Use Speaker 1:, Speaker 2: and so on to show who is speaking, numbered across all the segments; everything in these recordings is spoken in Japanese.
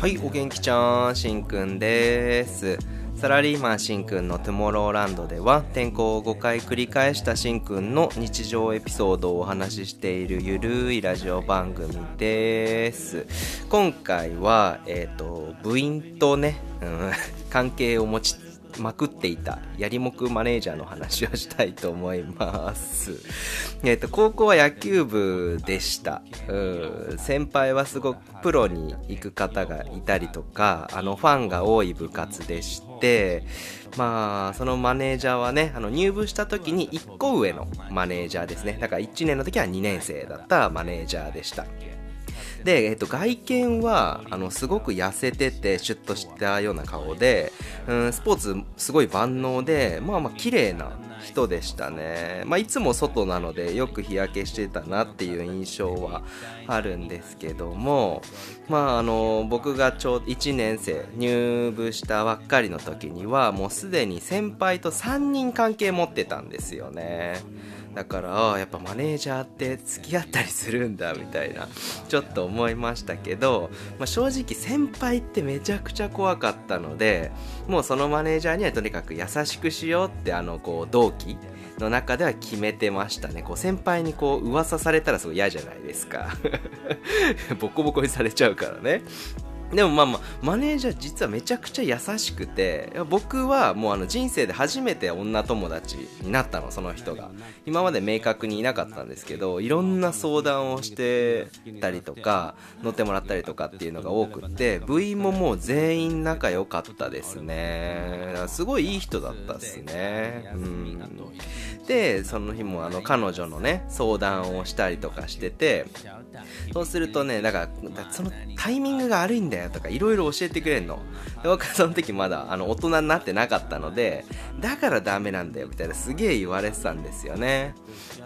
Speaker 1: はいお元気ちゃんしんくんです。サラリーマンしんくんのトゥモローランドでは転校を5回繰り返したしんくんの日常エピソードをお話ししているゆるいラジオ番組です。今回は、えっ、ー、と部員とね、うん、関係を持ちまくっていたやりもくマネージャーの話をしたいと思います。えっ、と、高校は野球部でした。うん、先輩はすごくプロに行く方がいたりとか、あの、ファンが多い部活でして、まあ、そのマネージャーはね、あの、入部した時に1個上のマネージャーですね。だから1年の時は2年生だったマネージャーでした。で、えっと、外見はあのすごく痩せててシュッとしたような顔で、うん、スポーツすごい万能でまあまあ綺麗な人でしたね、まあ、いつも外なのでよく日焼けしてたなっていう印象はあるんですけども、まあ、あの僕がちょうど1年生入部したばっかりの時にはもうすでに先輩と3人関係持ってたんですよね。だからやっぱマネージャーって付き合ったりするんだみたいな。ちょっと思いましたけど、まあ、正直先輩ってめちゃくちゃ怖かったのでもうそのマネージャーにはとにかく優しくしようってあのこう同期の中では決めてましたね。こう先輩にこう噂されたらすごい嫌じゃないですか。ボコボコにされちゃうからね。でもまあまあ、マネージャー実はめちゃくちゃ優しくて、僕はもうあの人生で初めて女友達になったの、その人が。今まで明確にいなかったんですけど、いろんな相談をしてたりとか、乗ってもらったりとかっていうのが多くって、部員ももう全員仲良かったですね。すごいいい人だったですね。で、その日もあの彼女のね、相談をしたりとかしてて、そうするとね、だから、そのタイミングが悪いんだよとか、いろいろ教えてくれんの。で、僕はその時まだ、あの、大人になってなかったので、だからダメなんだよ、みたいなすげえ言われてたんですよね。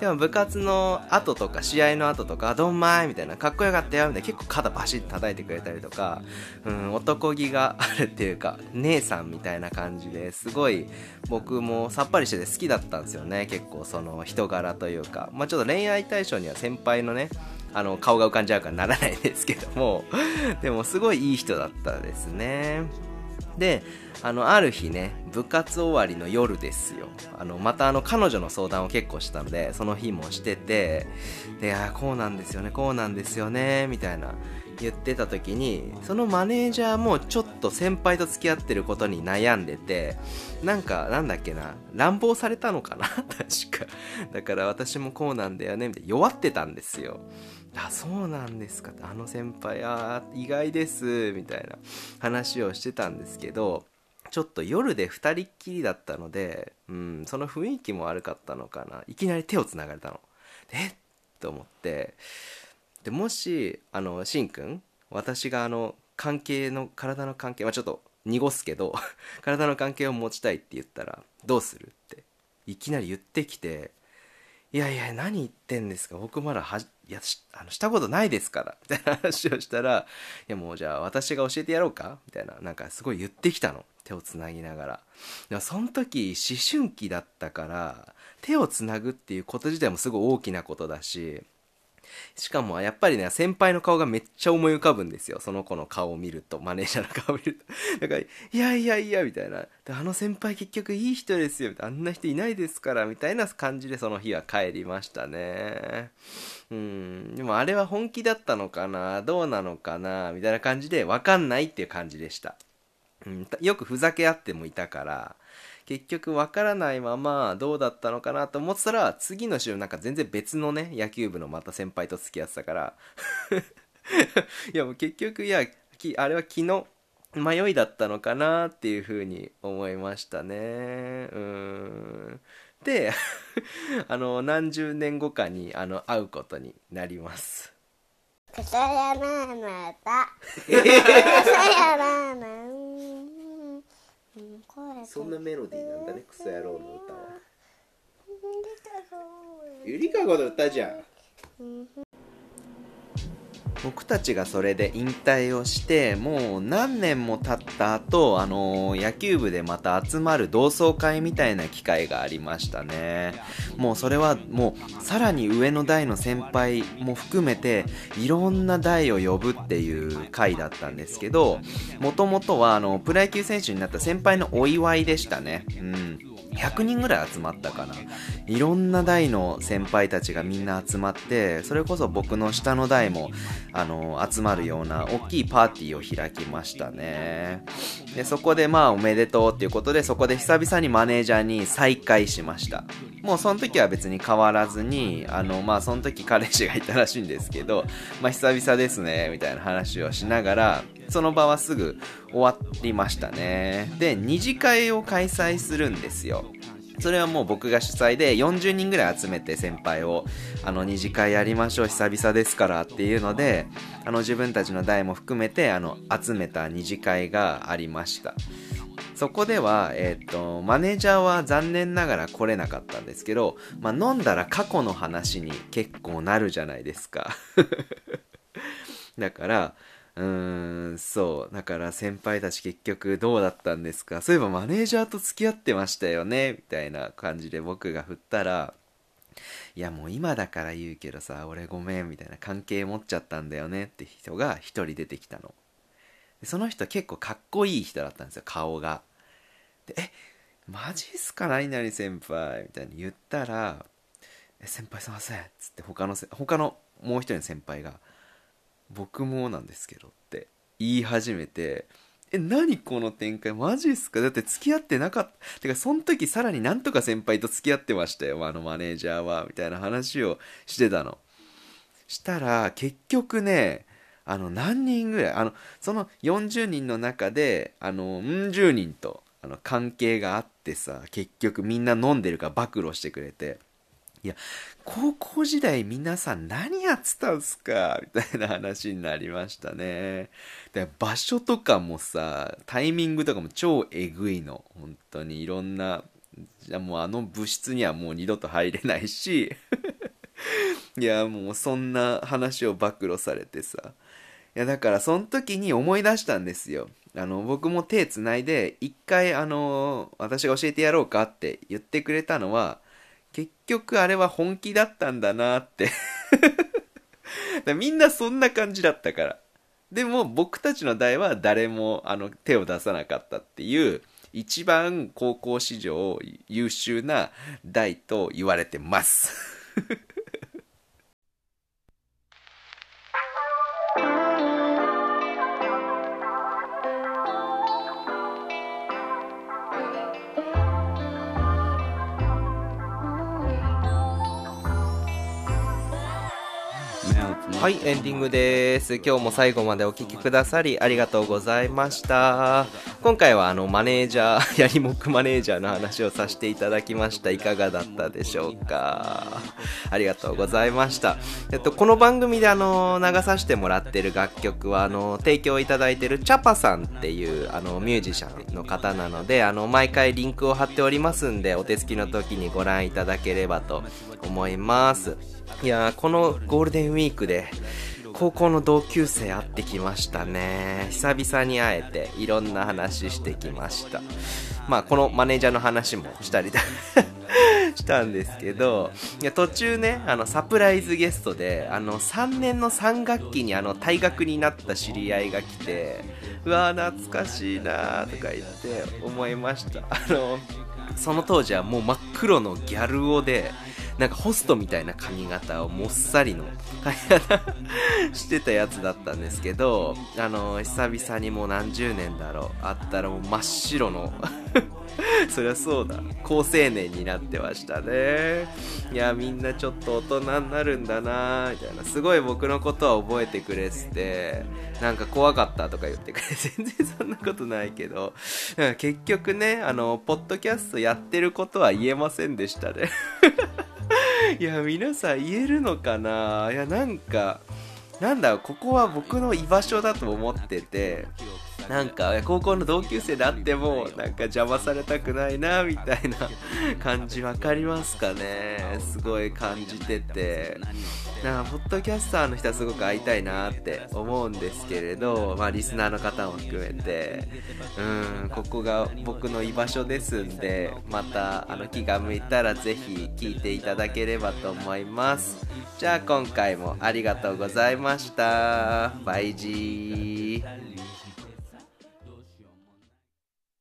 Speaker 1: でも部活の後とか、試合の後とか、どんまいみたいな、かっこよかったよ、みたいな、結構肩バシッと叩いてくれたりとか、うん、男気があるっていうか、姉さんみたいな感じですごい、僕もさっぱりしてて好きだったんですよね、結構その人柄というか。まあちょっと恋愛対象には先輩のね、あの、顔が浮かんじゃうからならないですけども、でもすごいいい人だったですね。で、あの、ある日ね、部活終わりの夜ですよ。あの、またあの、彼女の相談を結構したので、その日もしてて、で、あ、こうなんですよね、こうなんですよね、みたいな言ってた時に、そのマネージャーもちょっと先輩と付き合ってることに悩んでて、なんか、なんだっけな、乱暴されたのかな？確か。だから私もこうなんだよね、みたいな弱ってたんですよ。あそうなんですかってあの先輩あ意外ですみたいな話をしてたんですけどちょっと夜で2人っきりだったので、うん、その雰囲気も悪かったのかな。いきなり手をつながれたの。えっと思って。でもしあのしんくん私があの関係の体の関係はちょっと濁すけど 体の関係を持ちたいって言ったらどうするっていきなり言ってきていやいや何言ってんですか？僕まだはいやあのしたことないですからみたいな話をしたらいやもうじゃあ私が教えてやろうか？みたいななんかすごい言ってきたの。手をつなぎながら。でもその時思春期だったから手をつなぐっていうこと自体もすごい大きなことだししかもやっぱりね、先輩の顔がめっちゃ思い浮かぶんですよ。その子の顔を見ると、マネージャーの顔を見ると。だから、いやいやいや、みたいな。あの先輩結局いい人ですよ。あんな人いないですから、みたいな感じでその日は帰りましたね。うん。でもあれは本気だったのかな？どうなのかな？みたいな感じで、わかんないっていう感じでした。うん、よくふざけ合ってもいたから、結局わからないままどうだったのかなと思ってたら次の週なんか全然別のね野球部のまた先輩と付き合ってたから。いやもう結局いやあれは気の迷いだったのかなっていうふうに思いましたね。うん。で あの何十年後かにあの会うことになります。草山の歌草山のそんなメロディーなんだねクソ野郎の歌は。ゆりかごの歌じゃん僕たちがそれで引退をしてもう何年も経った後あの野球部でまた集まる同窓会みたいな機会がありましたね。もうそれはもうさらに上の代の先輩も含めていろんな代を呼ぶっていう会だったんですけどもともとはあのプロ野球選手になった先輩のお祝いでしたね。うん。100人ぐらい集まったかな。いろんな代の先輩たちがみんな集まってそれこそ僕の下の代もあの集まるような大きいパーティーを開きましたね。でそこでまあおめでとうっていうことでそこで久々にマネージャーに再会しました。もうその時は別に変わらずにあのまあその時彼氏がいたらしいんですけど まあ久々ですねみたいな話をしながらその場はすぐ終わりましたね。で二次会を開催するんですよ。それはもう僕が主催で40人ぐらい集めて先輩をあの二次会やりましょう久々ですからっていうのであの自分たちの代も含めてあの集めた二次会がありました。そこでは、えっ、と、マネージャーは残念ながら来れなかったんですけど、まあ、飲んだら過去の話に結構なるじゃないですか。だから、うーん、そう。だから先輩たち結局どうだったんですか？そういえばマネージャーと付き合ってましたよね？みたいな感じで僕が振ったら、いやもう今だから言うけどさ、俺ごめんみたいな関係持っちゃったんだよね？って人が一人出てきたの。その人結構かっこいい人だったんですよ、顔が。で、え、マジっすか何々先輩？みたいに言ったら、え、先輩すいませんっつって他の他のもう一人の先輩が、僕もなんですけどって言い始めて、え、何この展開？マジっすか？だって付き合ってなかった。てか、その時さらになんとか先輩と付き合ってましたよ、あのマネージャーは。みたいな話をしてたの。したら、結局ね、あの、何人ぐらい、あの、その40人の中で、あの、うん十人と、あの、関係があってさ、結局みんな飲んでるから暴露してくれて、いや、高校時代皆さん何やってたんすか？みたいな話になりましたね。で、場所とかもさ、タイミングとかも超えぐいの。本当にいろんな、じゃもうあの部室にはもう二度と入れないし、いや、もうそんな話を暴露されてさ。いや、だからその時に思い出したんですよ。あの、僕も手繋いで、一回あの、私が教えてやろうかって言ってくれたのは、結局あれは本気だったんだなって みんなそんな感じだったから。でも僕たちの代は誰もあの手を出さなかったっていう一番高校史上優秀な代と言われてます はいエンディングです。今日も最後までお聴きくださりありがとうございました。今回はあのマネージャーやりもくマネージャーの話をさせていただきました。いかがだったでしょうか？ありがとうございました。えっとこの番組であの流させてもらってる楽曲はあの提供いただいてるチャパさんっていうあのミュージシャンの方なのであの毎回リンクを貼っておりますんでお手すきの時にご覧いただければと思います。いやこのゴールデンウィークで高校の同級生会ってきましたね。久々に会えていろんな話してきました。まあこのマネージャーの話もしたり したんですけどいや途中ねあのサプライズゲストであの3年の3学期にあの退学になった知り合いが来てうわー懐かしいなとか言って思いました。あのその当時はもう真っ黒のギャル男でなんかホストみたいな髪型をもっさりの髪型 してたやつだったんですけど、あの、久々にもう何十年だろう、あったらもう真っ白の そりゃそうだ。高青年になってましたね。いや、みんなちょっと大人になるんだなみたいな。すごい僕のことは覚えてくれてて、なんか怖かったとか言ってくれ。全然そんなことないけど。結局ね、あの、ポッドキャストやってることは言えませんでしたね。いや、皆さん言えるのかな？いや、なんか、なんだここは僕の居場所だと思ってて、なんか高校の同級生であってもなんか邪魔されたくないなみたいな感じ分かりますかね。すごい感じてて。なんかポッドキャスターの人はすごく会いたいなって思うんですけれどまあリスナーの方も含めて。うんここが僕の居場所ですんでまたあの気が向いたらぜひ聞いていただければと思います。じゃあ今回もありがとうございました。バイジー。